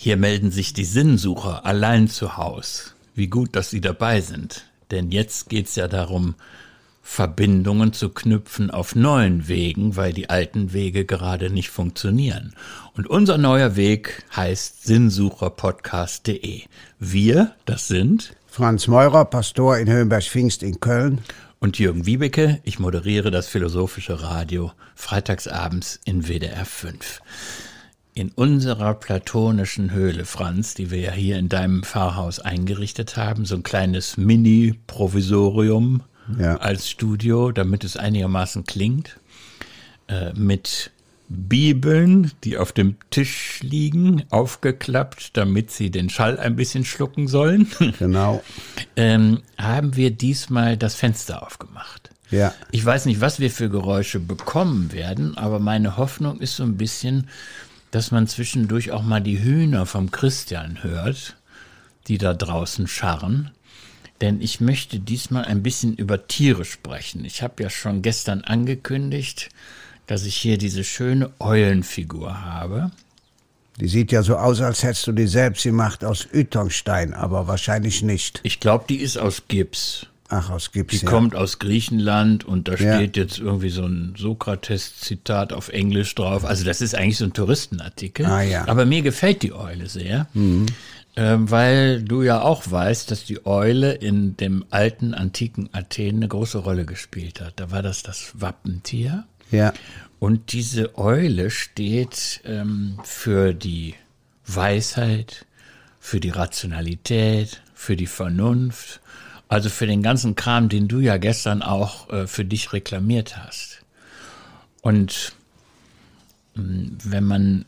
Hier melden sich die Sinnsucher allein zu Haus. Wie gut, dass Sie dabei sind. Denn jetzt geht's ja darum, Verbindungen zu knüpfen auf neuen Wegen, weil die alten Wege gerade nicht funktionieren. Und unser neuer Weg heißt sinnsucherpodcast.de. Wir, das sind Franz Meurer, Pastor in Höhenberg-Pfingst in Köln. Und Jürgen Wiebeke, ich moderiere das Philosophische Radio freitagsabends in WDR 5 in unserer platonischen Höhle, Franz, die wir ja hier in deinem Pfarrhaus eingerichtet haben, so ein kleines Mini-Provisorium ja. als Studio, damit es einigermaßen klingt, äh, mit Bibeln, die auf dem Tisch liegen, aufgeklappt, damit sie den Schall ein bisschen schlucken sollen. Genau. ähm, haben wir diesmal das Fenster aufgemacht. Ja. Ich weiß nicht, was wir für Geräusche bekommen werden, aber meine Hoffnung ist so ein bisschen, dass man zwischendurch auch mal die Hühner vom Christian hört, die da draußen scharren. Denn ich möchte diesmal ein bisschen über Tiere sprechen. Ich habe ja schon gestern angekündigt, dass ich hier diese schöne Eulenfigur habe. Die sieht ja so aus, als hättest du die selbst gemacht aus Ytongstein, aber wahrscheinlich nicht. Ich glaube, die ist aus Gips. Ach, aus Gips. Die ja. kommt aus Griechenland und da ja. steht jetzt irgendwie so ein Sokrates-Zitat auf Englisch drauf. Also das ist eigentlich so ein Touristenartikel. Ah, ja. Aber mir gefällt die Eule sehr, mhm. ähm, weil du ja auch weißt, dass die Eule in dem alten antiken Athen eine große Rolle gespielt hat. Da war das das Wappentier. Ja. Und diese Eule steht ähm, für die Weisheit, für die Rationalität, für die Vernunft also für den ganzen Kram, den du ja gestern auch äh, für dich reklamiert hast. Und mh, hm, wenn man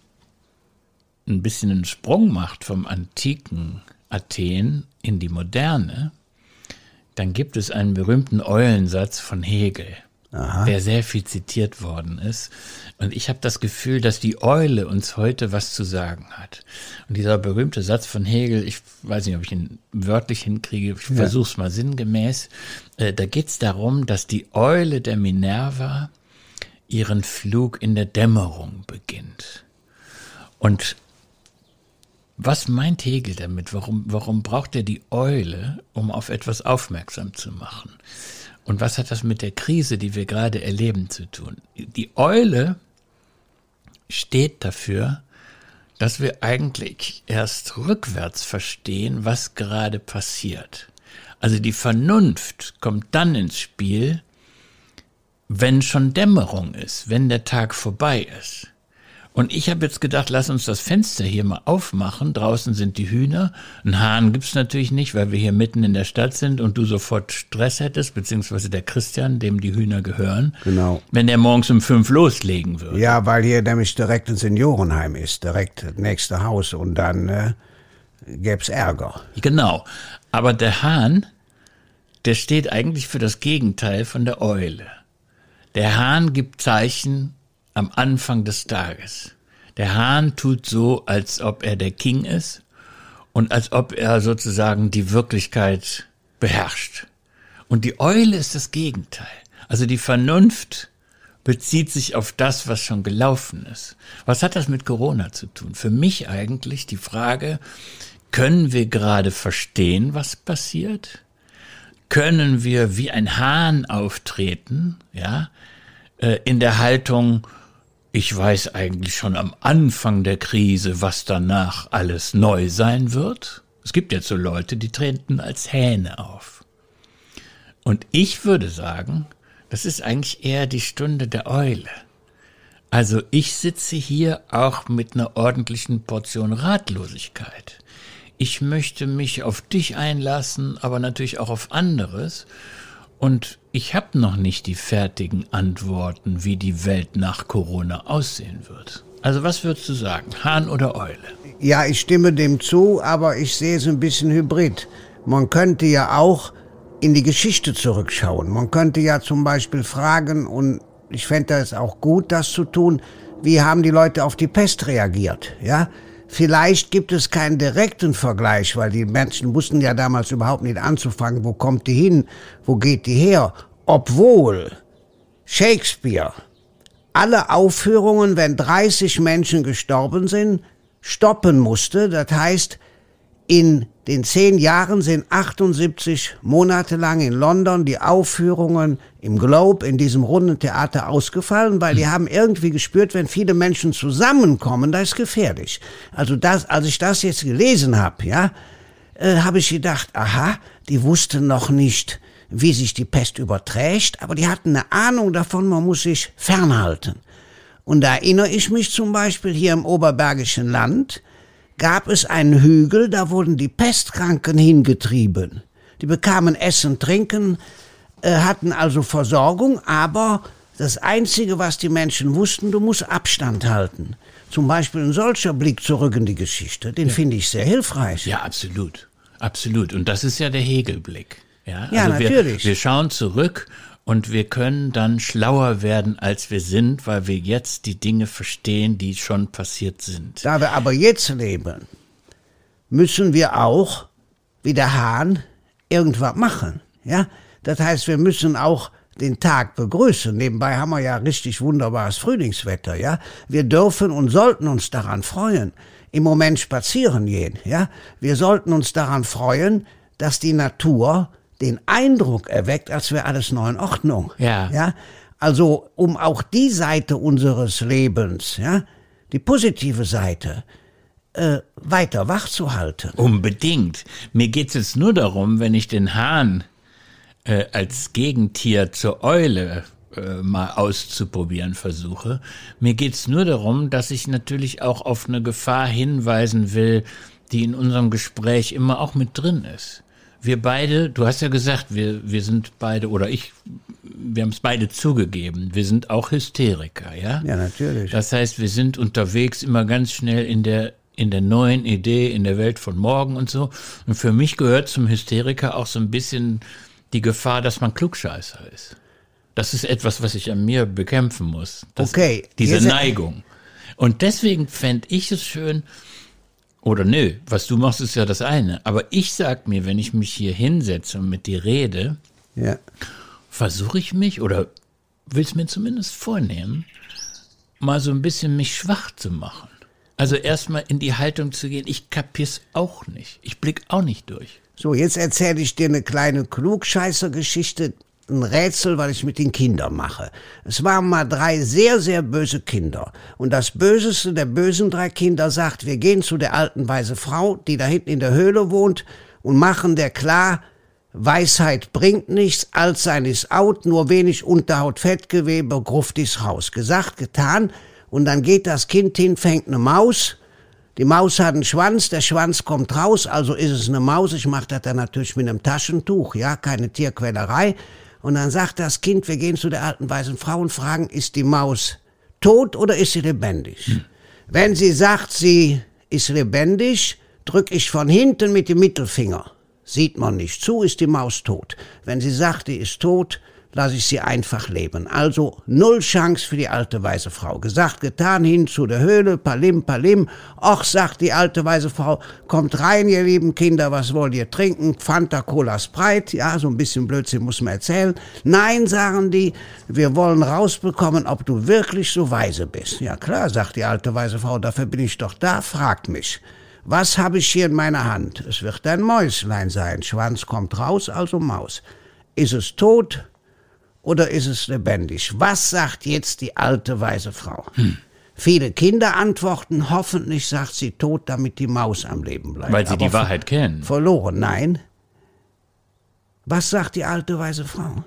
ein bisschen einen Sprung macht vom antiken Athen in die Moderne, dann gibt es einen berühmten Eulensatz von Hegel. Aha. der sehr viel zitiert worden ist. Und ich habe das Gefühl, dass die Eule uns heute was zu sagen hat. Und dieser berühmte Satz von Hegel, ich weiß nicht, ob ich ihn wörtlich hinkriege, ich ja. versuche es mal sinngemäß. Äh, da geht es darum, dass die Eule der Minerva ihren Flug in der Dämmerung beginnt. Und was meint Hegel damit? Warum, warum braucht er die Eule, um auf etwas aufmerksam zu machen? Und was hat das mit der Krise, die wir gerade erleben, zu tun? Die Eule steht dafür, dass wir eigentlich erst rückwärts verstehen, was gerade passiert. Also die Vernunft kommt dann ins Spiel, wenn schon Dämmerung ist, wenn der Tag vorbei ist. Und ich habe jetzt gedacht, lass uns das Fenster hier mal aufmachen. Draußen sind die Hühner. Einen Hahn gibt's natürlich nicht, weil wir hier mitten in der Stadt sind und du sofort Stress hättest, beziehungsweise der Christian, dem die Hühner gehören. Genau. Wenn der morgens um fünf loslegen würde. Ja, weil hier nämlich direkt ein Seniorenheim ist, direkt das nächste Haus und dann äh, gäb's Ärger. Genau. Aber der Hahn, der steht eigentlich für das Gegenteil von der Eule. Der Hahn gibt Zeichen am Anfang des Tages. Der Hahn tut so, als ob er der King ist und als ob er sozusagen die Wirklichkeit beherrscht. Und die Eule ist das Gegenteil. Also die Vernunft bezieht sich auf das, was schon gelaufen ist. Was hat das mit Corona zu tun? Für mich eigentlich die Frage, können wir gerade verstehen, was passiert? Können wir wie ein Hahn auftreten, ja, äh, in der Haltung, ich weiß eigentlich schon am Anfang der Krise, was danach alles neu sein wird. Es gibt jetzt so Leute, die treten als Hähne auf. Und ich würde sagen, das ist eigentlich eher die Stunde der Eule. Also ich sitze hier auch mit einer ordentlichen Portion Ratlosigkeit. Ich möchte mich auf dich einlassen, aber natürlich auch auf anderes. Und ich habe noch nicht die fertigen Antworten, wie die Welt nach Corona aussehen wird. Also was würdest du sagen, Hahn oder Eule? Ja, ich stimme dem zu, aber ich sehe es ein bisschen hybrid. Man könnte ja auch in die Geschichte zurückschauen. Man könnte ja zum Beispiel fragen, und ich fände es auch gut, das zu tun, wie haben die Leute auf die Pest reagiert? Ja, Vielleicht gibt es keinen direkten Vergleich, weil die Menschen wussten ja damals überhaupt nicht anzufangen, wo kommt die hin, wo geht die her, obwohl Shakespeare alle Aufführungen, wenn 30 Menschen gestorben sind, stoppen musste. Das heißt, in den zehn Jahren sind 78 Monate lang in London die Aufführungen im Globe in diesem runden Theater ausgefallen, weil die haben irgendwie gespürt, wenn viele Menschen zusammenkommen, das ist gefährlich. Also das, als ich das jetzt gelesen habe, ja, äh, habe ich gedacht, aha, die wussten noch nicht, wie sich die Pest überträgt, aber die hatten eine Ahnung davon, man muss sich fernhalten. Und da erinnere ich mich zum Beispiel hier im Oberbergischen Land, gab es einen Hügel, da wurden die Pestkranken hingetrieben. Die bekamen Essen, Trinken, äh, hatten also Versorgung, aber das Einzige, was die Menschen wussten, du musst Abstand halten. Zum Beispiel ein solcher Blick zurück in die Geschichte, den ja. finde ich sehr hilfreich. Ja, absolut. Absolut. Und das ist ja der Hegelblick. Ja, ja also natürlich. Wir, wir schauen zurück und wir können dann schlauer werden, als wir sind, weil wir jetzt die Dinge verstehen, die schon passiert sind. Da wir aber jetzt leben, müssen wir auch, wie der Hahn, irgendwas machen. Ja? Das heißt, wir müssen auch den Tag begrüßen. Nebenbei haben wir ja richtig wunderbares Frühlingswetter, ja. Wir dürfen und sollten uns daran freuen. Im Moment spazieren gehen, ja. Wir sollten uns daran freuen, dass die Natur den Eindruck erweckt, als wäre alles noch in Ordnung. Ja. ja. Also, um auch die Seite unseres Lebens, ja, die positive Seite, äh, weiter wach zu halten. Unbedingt. Mir geht es jetzt nur darum, wenn ich den Hahn äh, als Gegentier zur Eule äh, mal auszuprobieren versuche. Mir geht es nur darum, dass ich natürlich auch auf eine Gefahr hinweisen will, die in unserem Gespräch immer auch mit drin ist wir beide, du hast ja gesagt, wir, wir sind beide, oder ich, wir haben es beide zugegeben, wir sind auch Hysteriker, ja? Ja, natürlich. Das heißt, wir sind unterwegs immer ganz schnell in der, in der neuen Idee, in der Welt von morgen und so. Und für mich gehört zum Hysteriker auch so ein bisschen die Gefahr, dass man Klugscheißer ist. Das ist etwas, was ich an mir bekämpfen muss. Das, okay. Diese Neigung. Und deswegen fände ich es schön, oder nö, was du machst, ist ja das eine. Aber ich sag mir, wenn ich mich hier hinsetze und mit dir rede, ja. versuche ich mich oder will es mir zumindest vornehmen, mal so ein bisschen mich schwach zu machen. Also erstmal in die Haltung zu gehen, ich kapier's auch nicht. Ich blick auch nicht durch. So, jetzt erzähle ich dir eine kleine Klugscheißer-Geschichte, ein Rätsel, weil ich mit den Kindern mache. Es waren mal drei sehr, sehr böse Kinder. Und das Böseste der bösen drei Kinder sagt, wir gehen zu der alten weise Frau, die da hinten in der Höhle wohnt, und machen der klar, Weisheit bringt nichts, Altsein ist out, nur wenig Unterhaut, Fettgewebe, Gruft ist raus. Gesagt, getan. Und dann geht das Kind hin, fängt eine Maus. Die Maus hat einen Schwanz, der Schwanz kommt raus, also ist es eine Maus. Ich mache das dann natürlich mit einem Taschentuch, ja, keine Tierquälerei. Und dann sagt das Kind, wir gehen zu der alten weißen Frau und fragen, ist die Maus tot oder ist sie lebendig? Hm. Wenn sie sagt, sie ist lebendig, drück ich von hinten mit dem Mittelfinger. Sieht man nicht zu, ist die Maus tot. Wenn sie sagt, die ist tot, lasse ich sie einfach leben. Also null Chance für die alte weise Frau. Gesagt, getan, hin zu der Höhle, palim, palim. Och, sagt die alte weise Frau, kommt rein, ihr lieben Kinder, was wollt ihr trinken? Fanta, Cola, Sprite. Ja, so ein bisschen Blödsinn muss man erzählen. Nein, sagen die, wir wollen rausbekommen, ob du wirklich so weise bist. Ja klar, sagt die alte weise Frau, dafür bin ich doch da, fragt mich. Was habe ich hier in meiner Hand? Es wird ein Mäuslein sein. Schwanz kommt raus, also Maus. Ist es tot? Oder ist es lebendig? Was sagt jetzt die alte weise Frau? Hm. Viele Kinder antworten, hoffentlich sagt sie tot, damit die Maus am Leben bleibt. Weil sie Aber die Wahrheit kennen. Verloren, nein. Was sagt die alte weise Frau?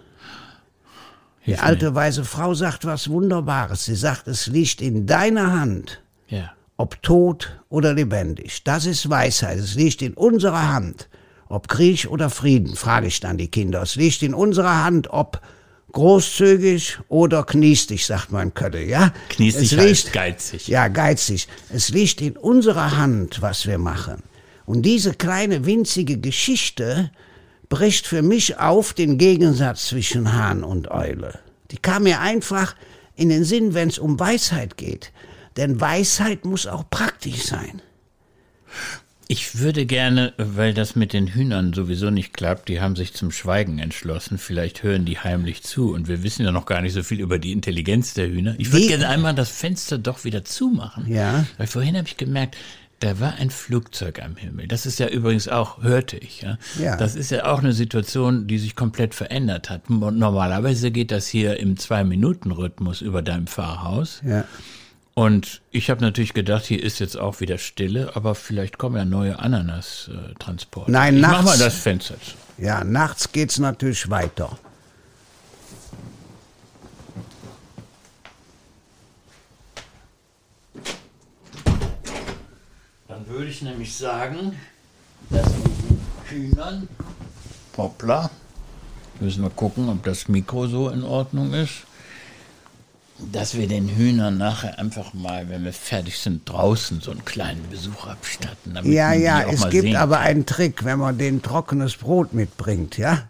Die alte weise Frau sagt was Wunderbares. Sie sagt, es liegt in deiner Hand, ja. ob tot oder lebendig. Das ist Weisheit. Es liegt in unserer Hand. Ob Krieg oder Frieden, frage ich dann die Kinder. Es liegt in unserer Hand, ob großzügig oder kniestig, sagt man könnte, ja? Kniestig es liegt, geizig. Ja, geizig. Es liegt in unserer Hand, was wir machen. Und diese kleine winzige Geschichte bricht für mich auf den Gegensatz zwischen Hahn und Eule. Die kam mir einfach in den Sinn, wenn es um Weisheit geht. Denn Weisheit muss auch praktisch sein. Ich würde gerne, weil das mit den Hühnern sowieso nicht klappt, die haben sich zum Schweigen entschlossen. Vielleicht hören die heimlich zu und wir wissen ja noch gar nicht so viel über die Intelligenz der Hühner. Ich würde gerne einmal das Fenster doch wieder zumachen. Ja. Weil vorhin habe ich gemerkt, da war ein Flugzeug am Himmel. Das ist ja übrigens auch, hörte ich, ja. Ja. Das ist ja auch eine Situation, die sich komplett verändert hat. Normalerweise geht das hier im Zwei-Minuten-Rhythmus über deinem Pfarrhaus. Ja. Und ich habe natürlich gedacht, hier ist jetzt auch wieder Stille, aber vielleicht kommen ja neue Ananas-Transporte. Nein, ich nachts- mach mal das Fenster zu. Ja, nachts geht's natürlich weiter. Dann würde ich nämlich sagen, dass wir den Hühnern, hoppla, müssen wir gucken, ob das Mikro so in Ordnung ist, dass wir den Hühnern nachher einfach mal, wenn wir fertig sind, draußen so einen kleinen Besuch abstatten. Damit Ja, die ja, es gibt aber kann. einen Trick, wenn man denen trockenes Brot mitbringt, ja?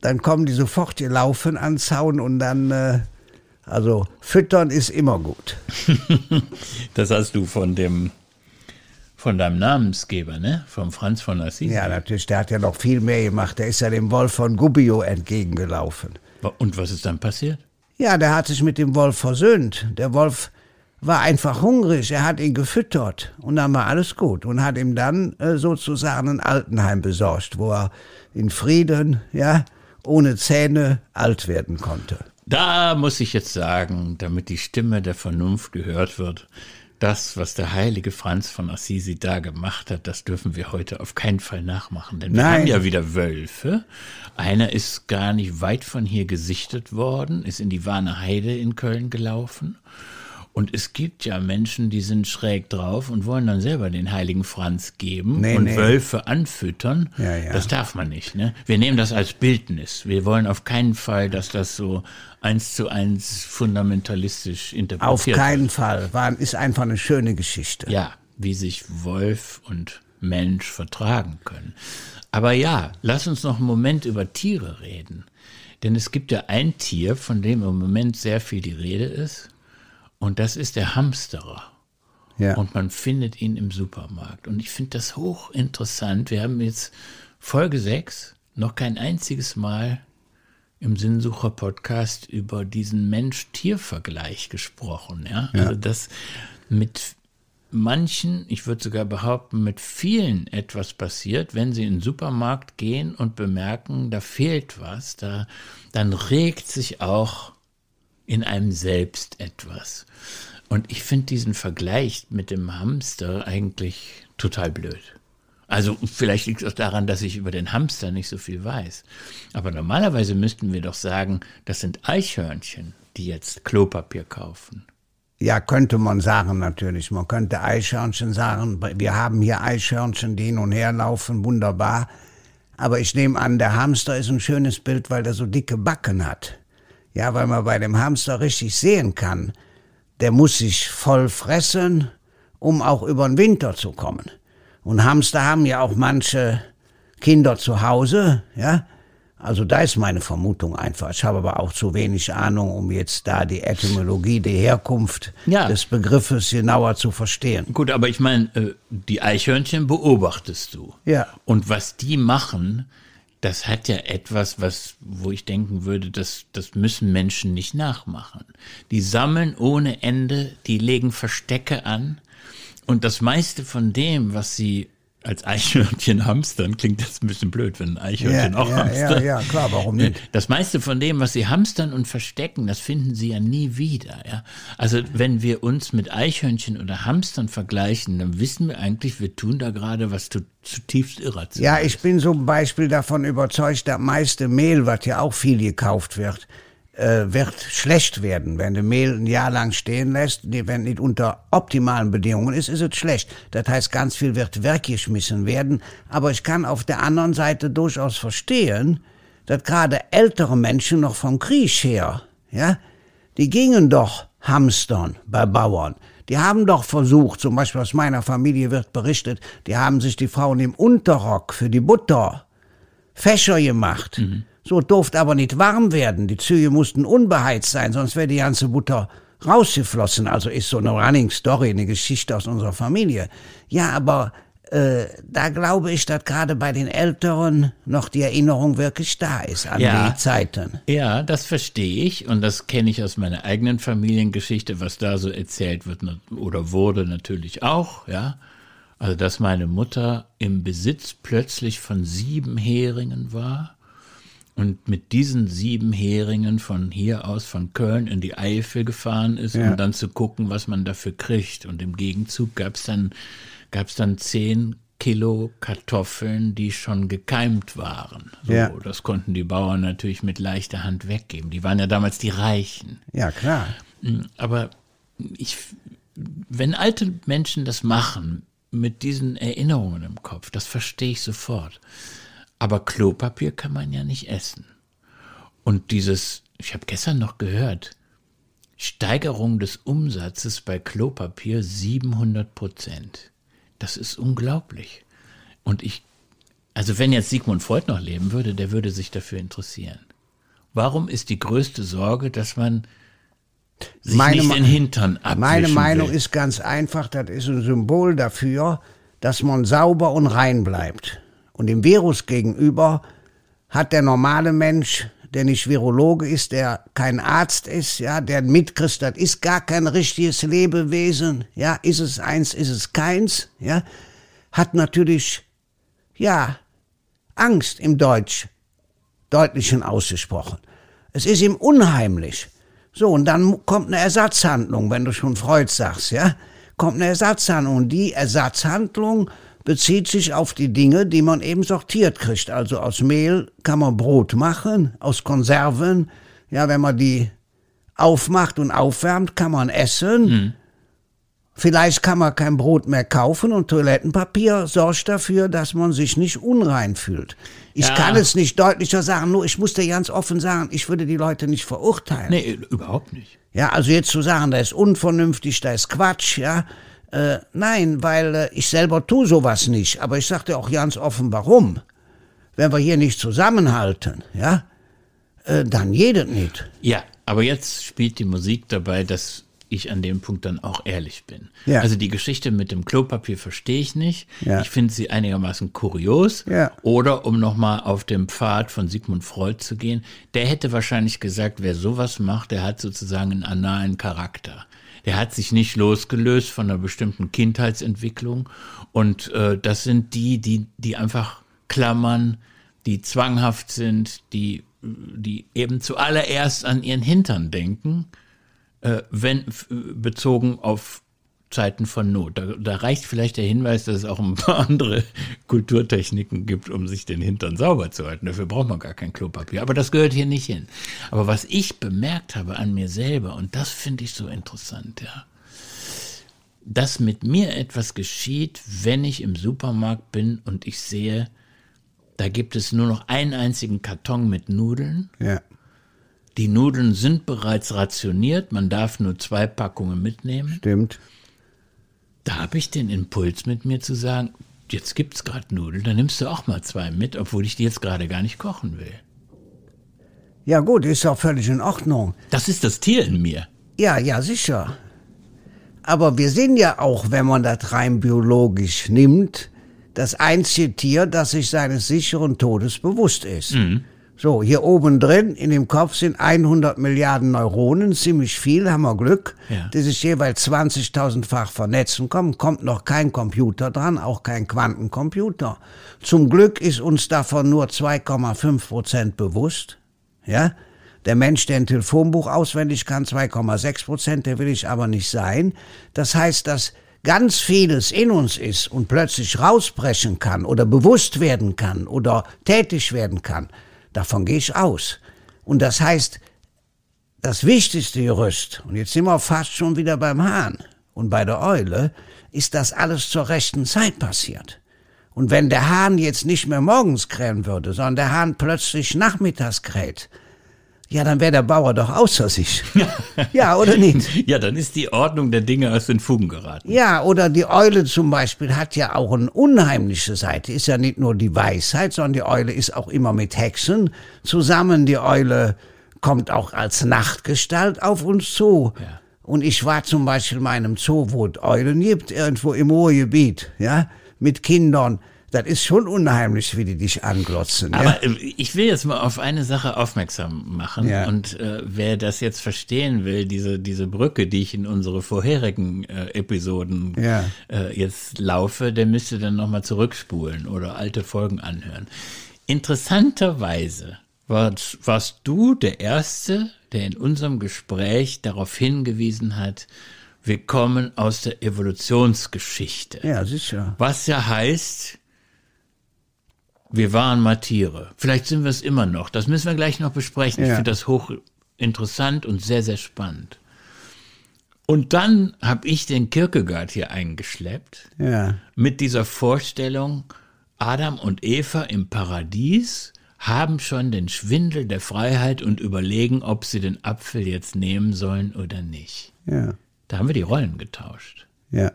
Dann kommen die sofort hier laufen ans Zaun und dann, äh, also füttern ist immer gut. Das hast du von dem, von deinem Namensgeber, ne? Vom Franz von Assisi. Ja, natürlich, der hat ja noch viel mehr gemacht. Der ist ja dem Wolf von Gubbio entgegengelaufen. Und was ist dann passiert? Ja, der hat sich mit dem Wolf versöhnt. Der Wolf war einfach hungrig, er hat ihn gefüttert und dann war alles gut und hat ihm dann äh, sozusagen ein Altenheim besorgt, wo er in Frieden, ja, ohne Zähne alt werden konnte. Da muss ich jetzt sagen, damit die Stimme der Vernunft gehört wird, das, was der heilige Franz von Assisi da gemacht hat, das dürfen wir heute auf keinen Fall nachmachen. Denn wir Nein. haben ja wieder Wölfe. Einer ist gar nicht weit von hier gesichtet worden, ist in die Warne Heide in Köln gelaufen. Und es gibt ja Menschen, die sind schräg drauf und wollen dann selber den heiligen Franz geben Nee, und nee. Wölfe anfüttern. Ja, ja. Das darf man nicht. Ne? Wir nehmen das als Bildnis. Wir wollen auf keinen Fall, dass das so eins zu eins fundamentalistisch interpretiert Auf wird. keinen Fall. War, ist einfach eine schöne Geschichte. Ja, wie sich Wolf und Mensch vertragen können. Aber ja, lass uns noch einen Moment über Tiere reden. Denn es gibt ja ein Tier, von dem im Moment sehr viel die Rede ist. Und das ist der Hamsterer. Ja. Und man findet ihn im Supermarkt. Und ich finde das hochinteressant. Wir haben jetzt Folge 6 noch kein einziges Mal im Sinnsucher-Podcast über diesen Mensch-Tier-Vergleich gesprochen. Ja? Also das mit manchen, ich würde sogar behaupten, mit vielen etwas passiert, wenn sie in den Supermarkt gehen und bemerken, da fehlt was, da, dann regt sich auch in einem selbst etwas. Und ich finde diesen Vergleich mit dem Hamster eigentlich total blöd. Also vielleicht liegt es auch daran, dass ich über den Hamster nicht so viel weiß. Aber normalerweise müssten wir doch sagen, das sind Eichhörnchen, die jetzt Klopapier kaufen. Ja, könnte man sagen natürlich. Man könnte Eichhörnchen sagen. Wir haben hier Eichhörnchen, die hin und her laufen, wunderbar. Aber ich nehme an, der Hamster ist ein schönes Bild, weil der so dicke Backen hat. Ja, weil man bei dem Hamster richtig sehen kann, der muss sich voll fressen, um auch über den Winter zu kommen. Und Hamster haben ja auch manche Kinder zu Hause, ja. Also da ist meine Vermutung einfach. Ich habe aber auch zu wenig Ahnung, um jetzt da die Etymologie, die Herkunft Ja. des Begriffes genauer zu verstehen. Gut, aber ich meine, äh, die Eichhörnchen beobachtest du. Ja. Und was die machen, das hat ja etwas, was, wo ich denken würde, das, das müssen Menschen nicht nachmachen. Die sammeln ohne Ende, die legen Verstecke an. Und das meiste von dem, was sie als Eichhörnchen hamstern, klingt jetzt ein bisschen blöd, wenn ein Eichhörnchen auch ja, hamstert. ja, ja, klar, warum nicht? Das meiste von dem, was sie hamstern und verstecken, das finden sie ja nie wieder. Ja? Also wenn wir uns mit Eichhörnchen oder Hamstern vergleichen, dann wissen wir eigentlich, wir tun da gerade was zu- zutiefst irrational. Ja, ich bin zum Beispiel davon überzeugt, das meiste Mehl, was ja auch viel gekauft wird, äh, wird schlecht werden. Wenn du Mehl ein Jahr lang stehen lässt, wenn nicht unter optimalen Bedingungen ist, ist es schlecht. Das heißt, ganz viel wird weggeschmissen werden. Aber ich kann auf der anderen Seite durchaus verstehen, dass gerade ältere Menschen noch vom Krieg her, ja, die gingen doch hamstern bei Bauern. Die haben doch versucht, zum Beispiel aus meiner Familie wird berichtet, die haben sich die Frauen im Unterrock für die Butter Fächer gemacht. So durfte aber nicht warm werden. Die Züge mussten unbeheizt sein, sonst wäre die ganze Butter rausgeflossen. Also ist so eine Running Story, eine Geschichte aus unserer Familie. Ja, aber äh, da glaube ich, dass gerade bei den Älteren noch die Erinnerung wirklich da ist an Ja. die Zeiten. Ja, das verstehe ich und das kenne ich aus meiner eigenen Familiengeschichte, was da so erzählt wird oder wurde natürlich auch, ja. Also, dass meine Mutter im Besitz plötzlich von sieben Heringen war und mit diesen sieben Heringen von hier aus von Köln in die Eifel gefahren ist, Ja. um dann zu gucken, was man dafür kriegt. Und im Gegenzug gab es dann, gab's dann zehn Kilo Kartoffeln, die schon gekeimt waren. So, Ja. Das konnten die Bauern natürlich mit leichter Hand weggeben. Die waren ja damals die Reichen. Ja, klar. Aber ich, wenn alte Menschen das machen, mit diesen Erinnerungen im Kopf, das verstehe ich sofort. Aber Klopapier kann man ja nicht essen. Und dieses, ich habe gestern noch gehört, Steigerung des Umsatzes bei Klopapier 700 Prozent. Das ist unglaublich. Und ich, also wenn jetzt Sigmund Freud noch leben würde, der würde sich dafür interessieren. Warum ist die größte Sorge, dass man sich Meine nicht den Hintern abwischen Meine Meinung will? ist ganz einfach, das ist ein Symbol dafür, dass man sauber und rein bleibt. Und dem Virus gegenüber hat der normale Mensch, der nicht Virologe ist, der kein Arzt ist, ja, der mitkriegt, das ist gar kein richtiges Lebewesen, ja, ist es eins, ist es keins, ja, hat natürlich, ja, Angst im Deutsch, Deutlichen ausgesprochen. Es ist ihm unheimlich. So, und dann kommt eine Ersatzhandlung, wenn du schon Freud sagst, ja? Kommt eine Ersatzhandlung. Und die Ersatzhandlung bezieht sich auf die Dinge, die man eben sortiert kriegt. Also aus Mehl kann man Brot machen, aus Konserven, ja, wenn man die aufmacht und aufwärmt, kann man essen. Vielleicht kann man kein Brot mehr kaufen und Toilettenpapier sorgt dafür, dass man sich nicht unrein fühlt. Ich Ja. kann es nicht deutlicher sagen, nur ich muss dir ganz offen sagen, ich würde die Leute nicht verurteilen. Nee, überhaupt nicht. Ja, also jetzt zu sagen, da ist unvernünftig, da ist Quatsch, ja. Äh, nein, weil äh, ich selber tu sowas nicht. Aber ich sag dir auch ganz offen, warum. Wenn wir hier nicht zusammenhalten, ja, äh, dann jedes nicht. Ja, aber jetzt spielt die Musik dabei, dass ich an dem Punkt dann auch ehrlich bin. Ja. Also die Geschichte mit dem Klopapier verstehe ich nicht. Ja. Ich finde sie einigermaßen kurios. Ja. Oder um nochmal auf dem Pfad von Sigmund Freud zu gehen, der hätte wahrscheinlich gesagt, wer sowas macht, der hat sozusagen einen analen Charakter. Der hat sich nicht losgelöst von einer bestimmten Kindheitsentwicklung. Und äh, das sind die, die, die einfach klammern, die zwanghaft sind, die, die eben zuallererst an ihren Hintern denken, äh, wenn bezogen auf Zeiten von Not. Da, da reicht vielleicht der Hinweis, dass es auch ein paar andere Kulturtechniken gibt, um sich den Hintern sauber zu halten. Dafür braucht man gar kein Klopapier. Aber das gehört hier nicht hin. Aber was ich bemerkt habe an mir selber, und das finde ich so interessant, ja, dass mit mir etwas geschieht, wenn ich im Supermarkt bin und ich sehe, da gibt es nur noch einen einzigen Karton mit Nudeln. Ja. Die Nudeln sind bereits rationiert, man darf nur zwei Packungen mitnehmen. Stimmt. Da habe ich den Impuls mit mir zu sagen, jetzt gibt's gerade Nudeln, dann nimmst du auch mal zwei mit, obwohl ich die jetzt gerade gar nicht kochen will. Ja gut, ist auch völlig in Ordnung. Das ist das Tier in mir. Ja, ja, sicher. Aber wir sind ja auch, wenn man das rein biologisch nimmt, das einzige Tier, das sich seines sicheren Todes bewusst ist. So, hier oben drin in dem Kopf sind 100 Milliarden Neuronen, ziemlich viel, haben wir Glück, Ja. die sich jeweils 20.000-fach vernetzen kommen, kommt noch kein Computer dran, auch kein Quantencomputer. Zum Glück ist uns davon nur 2,5 Prozent bewusst, ja. Der Mensch, der ein Telefonbuch auswendig kann, 2,6 Prozent, der will ich aber nicht sein. Das heißt, dass ganz vieles in uns ist und plötzlich rausbrechen kann oder bewusst werden kann oder tätig werden kann. Davon gehe ich aus. Und das heißt, das wichtigste Gerüst, und jetzt sind wir fast schon wieder beim Hahn und bei der Eule, ist, dass alles zur rechten Zeit passiert. Und wenn der Hahn jetzt nicht mehr morgens krähen würde, sondern der Hahn plötzlich nachmittags kräht, ja, dann wäre der Bauer doch außer sich. ja, oder nicht? Ja, dann ist die Ordnung der Dinge aus den Fugen geraten. Ja, oder die Eule zum Beispiel hat ja auch eine unheimliche Seite. Ist ja nicht nur die Weisheit, sondern die Eule ist auch immer mit Hexen zusammen. Die Eule kommt auch als Nachtgestalt auf uns zu. Ja. Und ich war zum Beispiel in einem Zoo, wo es Eulen gibt, irgendwo im Ruhrgebiet, ja, mit Kindern. Das ist schon unheimlich, wie die dich anglotzen. Aber ja? äh, ich will jetzt mal auf eine Sache aufmerksam machen. Ja. Und äh, wer das jetzt verstehen will, diese, diese Brücke, die ich in unsere vorherigen äh, Episoden Ja. äh, jetzt laufe, der müsste dann nochmal zurückspulen oder alte Folgen anhören. Interessanterweise warst, warst du der Erste, der in unserem Gespräch darauf hingewiesen hat, wir kommen aus der Evolutionsgeschichte. ja, sicher. Was ja heißt, wir waren mal Tiere. Vielleicht sind wir es immer noch. Das müssen wir gleich noch besprechen. Ich Ja. finde das hochinteressant und sehr, sehr spannend. Und dann habe ich den Kierkegaard hier eingeschleppt Ja. mit dieser Vorstellung, Adam und Eva im Paradies haben schon den Schwindel der Freiheit und überlegen, ob sie den Apfel jetzt nehmen sollen oder nicht. Ja. Da haben wir die Rollen getauscht. Ja.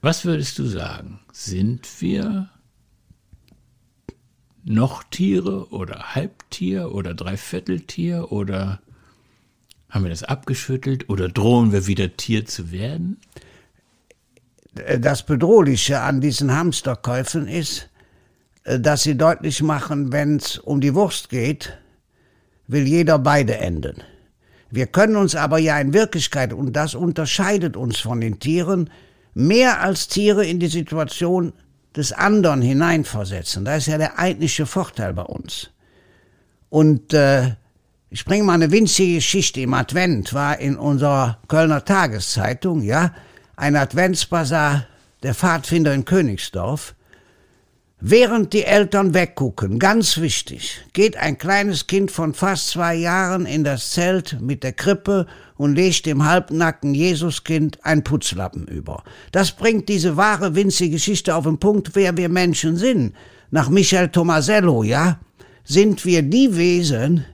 Was würdest du sagen? Sind wir noch Tiere oder Halbtier oder Dreivierteltier oder haben wir das abgeschüttelt oder drohen wir wieder Tier zu werden? Das Bedrohliche an diesen Hamsterkäufen ist, äh, dass sie deutlich machen, wenn es um die Wurst geht, will jeder beide enden. Wir können uns aber ja in Wirklichkeit, und das unterscheidet uns von den Tieren, mehr als Tiere in die Situation des anderen hineinversetzen. Das ist ja der eigentliche Vorteil bei uns. Und äh, ich bringe mal eine winzige Geschichte. Im Advent war in unserer Kölner Tageszeitung, ja, ein Adventsbasar der Pfadfinder in Königsdorf. Während die Eltern weggucken, ganz wichtig, geht ein kleines Kind von fast zwei Jahren in das Zelt mit der Krippe und legt dem halbnackten Jesuskind ein Putzlappen über. Das bringt diese wahre winzige Geschichte auf den Punkt, wer wir Menschen sind. Nach Michel Tomasello, ja, sind wir die Wesen,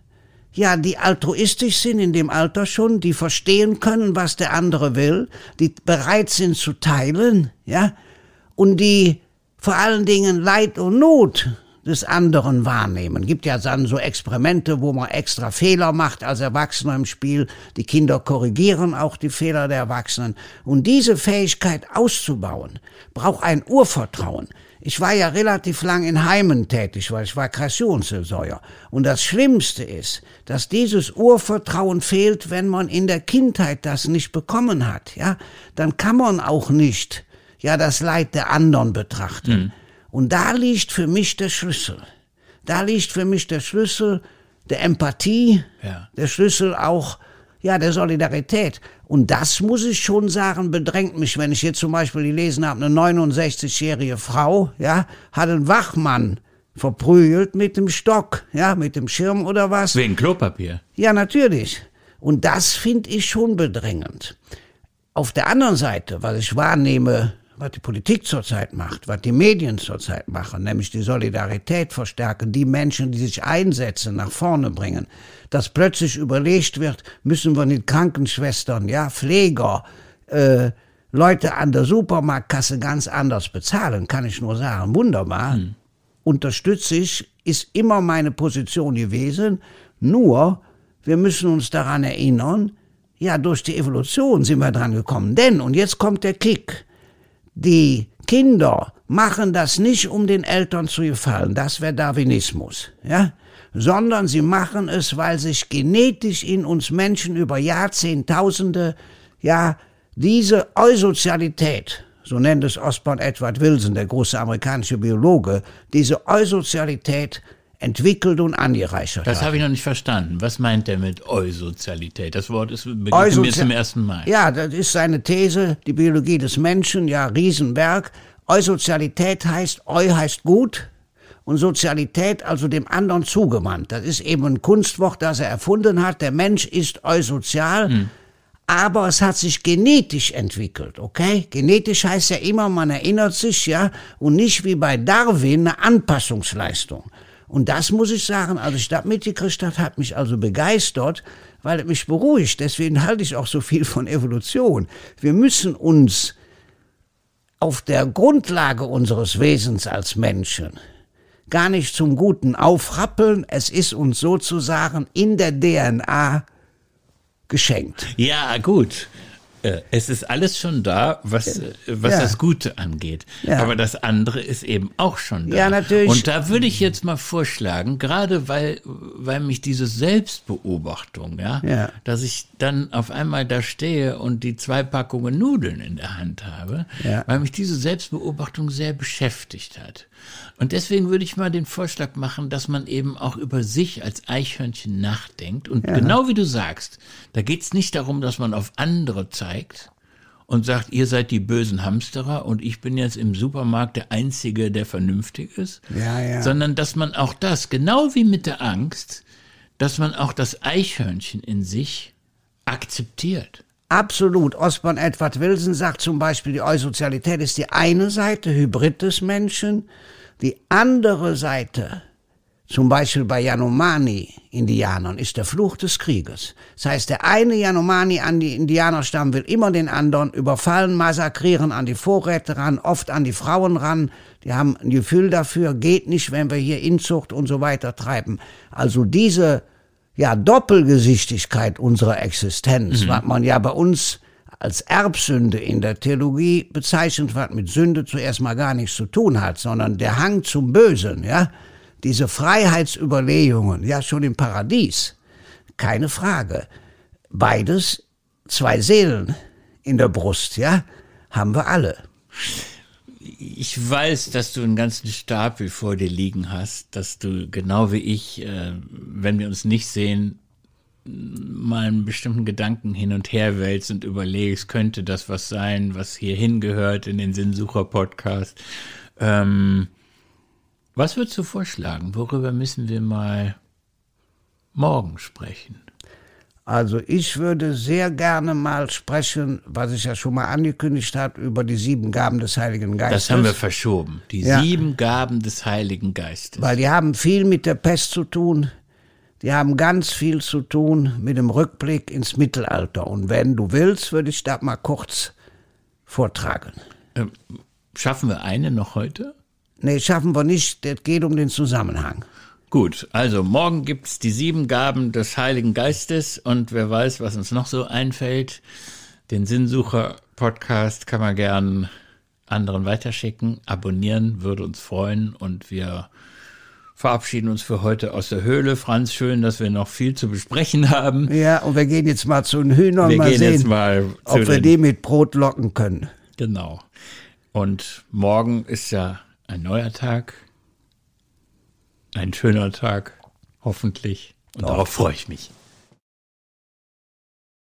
ja, die altruistisch sind in dem Alter schon, die verstehen können, was der andere will, die bereit sind zu teilen, ja, und die vor allen Dingen Leid und Not des anderen wahrnehmen. Gibt ja dann so Experimente, wo man extra Fehler macht als Erwachsener im Spiel. Die Kinder korrigieren auch die Fehler der Erwachsenen. Und diese Fähigkeit auszubauen, braucht ein Urvertrauen. Ich war ja relativ lang in Heimen tätig, weil ich war Kassionsseelsorger. Und das Schlimmste ist, dass dieses Urvertrauen fehlt, wenn man in der Kindheit das nicht bekommen hat. Ja, dann kann man auch nicht ja das Leid der anderen betrachten. Und da liegt für mich der Schlüssel. Da liegt für mich der Schlüssel der Empathie, Ja. der Schlüssel auch ja der Solidarität. Und das muss ich schon sagen, bedrängt mich, wenn ich jetzt zum Beispiel gelesen habe, eine 69-jährige Frau, ja, hat einen Wachmann verprügelt mit dem Stock, ja, mit dem Schirm oder was. Wegen Klopapier. Ja, natürlich. Und das finde ich schon bedrängend. Auf der anderen Seite, was ich wahrnehme, was die Politik zurzeit macht, was die Medien zurzeit machen, nämlich die Solidarität verstärken, die Menschen, die sich einsetzen, nach vorne bringen, dass plötzlich überlegt wird, müssen wir nicht Krankenschwestern, ja, Pfleger, äh, Leute an der Supermarktkasse ganz anders bezahlen, kann ich nur sagen. Wunderbar. Unterstütze ich, ist immer meine Position gewesen. Nur, wir müssen uns daran erinnern, ja, durch die Evolution sind wir dran gekommen. Denn, und jetzt kommt der Kick, die Kinder machen das nicht, um den Eltern zu gefallen, das wäre Darwinismus, ja, sondern sie machen es, weil sich genetisch in uns Menschen über Jahrzehntausende, ja, diese Eusozialität, so nennt es Osborne Edward Wilson, der große amerikanische Biologe, diese Eusozialität entwickelt und angereichert Das habe ich noch nicht verstanden. Was meint er mit Eusozialität? Das Wort ist begegnet mir zum ersten Mal. Ja, das ist seine These, die Biologie des Menschen, ja, Riesenberg. Eusozialität heißt, Eu heißt gut und Sozialität also dem anderen zugewandt. Das ist eben ein Kunstwort, das er erfunden hat. Der Mensch ist eusozial. Aber es hat sich genetisch entwickelt, okay? Genetisch heißt ja immer, man erinnert sich, ja, und nicht wie bei Darwin eine Anpassungsleistung. Und das muss ich sagen, als ich das mitgekriegt habe, hat mich also begeistert, weil es mich beruhigt. Deswegen halte ich auch so viel von Evolution. Wir müssen uns auf der Grundlage unseres Wesens als Menschen gar nicht zum Guten aufrappeln. Es ist uns sozusagen in der DNA geschenkt. Ja, gut. Äh, es ist alles schon da, was, was Ja. das Gute angeht. Ja. Aber das andere ist eben auch schon da. Ja, natürlich. Und da würde ich jetzt mal vorschlagen, gerade weil, weil mich diese Selbstbeobachtung, ja, Ja. dass ich dann auf einmal da stehe und die zwei Packungen Nudeln in der Hand habe, weil mich diese Selbstbeobachtung sehr beschäftigt hat. Und deswegen würde ich mal den Vorschlag machen, dass man eben auch über sich als Eichhörnchen nachdenkt. Und genau wie du sagst, da geht es nicht darum, dass man auf andere zeigt und sagt, ihr seid die bösen Hamsterer und ich bin jetzt im Supermarkt der Einzige, der vernünftig ist. Ja, ja. Sondern dass man auch das, genau wie mit der Angst, dass man auch das Eichhörnchen in sich akzeptiert. Absolut. Osborne Edward Wilson sagt zum Beispiel, die Eusozialität ist die eine Seite, Hybrid des Menschen. Die andere Seite, zum Beispiel bei Yanomani-Indianern, ist der Fluch des Krieges. Das heißt, der eine Yanomani an die Indianerstamm will immer den anderen überfallen, massakrieren, an die Vorräte ran, oft an die Frauen ran. Die haben ein Gefühl dafür, geht nicht, wenn wir hier Inzucht und so weiter treiben. Also diese ja, Doppelgesichtigkeit unserer Existenz, was man ja bei uns als Erbsünde in der Theologie bezeichnet, was mit Sünde zuerst mal gar nichts zu tun hat, sondern der Hang zum Bösen, ja, diese Freiheitsüberlegungen, ja, schon im Paradies, keine Frage. Beides, zwei Seelen in der Brust, ja, haben wir alle. Ich weiß, dass du einen ganzen Stapel vor dir liegen hast, dass du genau wie ich, äh, wenn wir uns nicht sehen, mal einen bestimmten Gedanken hin und her wälzt und überlegst, könnte das was sein, was hier hingehört in den Sinnsucher-Podcast. Ähm, was würdest du vorschlagen? Worüber müssen wir mal morgen sprechen? Also ich würde sehr gerne mal sprechen, was ich ja schon mal angekündigt habe, über die sieben Gaben des Heiligen Geistes. Das haben wir verschoben. Die Ja. sieben Gaben des Heiligen Geistes. Weil die haben viel mit der Pest zu tun. Die haben ganz viel zu tun mit dem Rückblick ins Mittelalter. Und wenn du willst, würde ich das mal kurz vortragen. Ähm, schaffen wir eine noch heute? Nee, schaffen wir nicht. Das geht um den Zusammenhang. Gut, also morgen gibt's die sieben Gaben des Heiligen Geistes und wer weiß, was uns noch so einfällt. Den Sinnsucher-Podcast kann man gern anderen weiterschicken. Abonnieren würde uns freuen und wir verabschieden uns für heute aus der Höhle. Franz, schön, dass wir noch viel zu besprechen haben. Ja, und wir gehen jetzt mal zu den Hühnern, Wir mal gehen sehen, jetzt mal zu ob wir den- die mit Brot locken können. Genau. Und morgen ist ja ein neuer Tag. Ein schöner Tag, hoffentlich. Und darauf freue ich mich.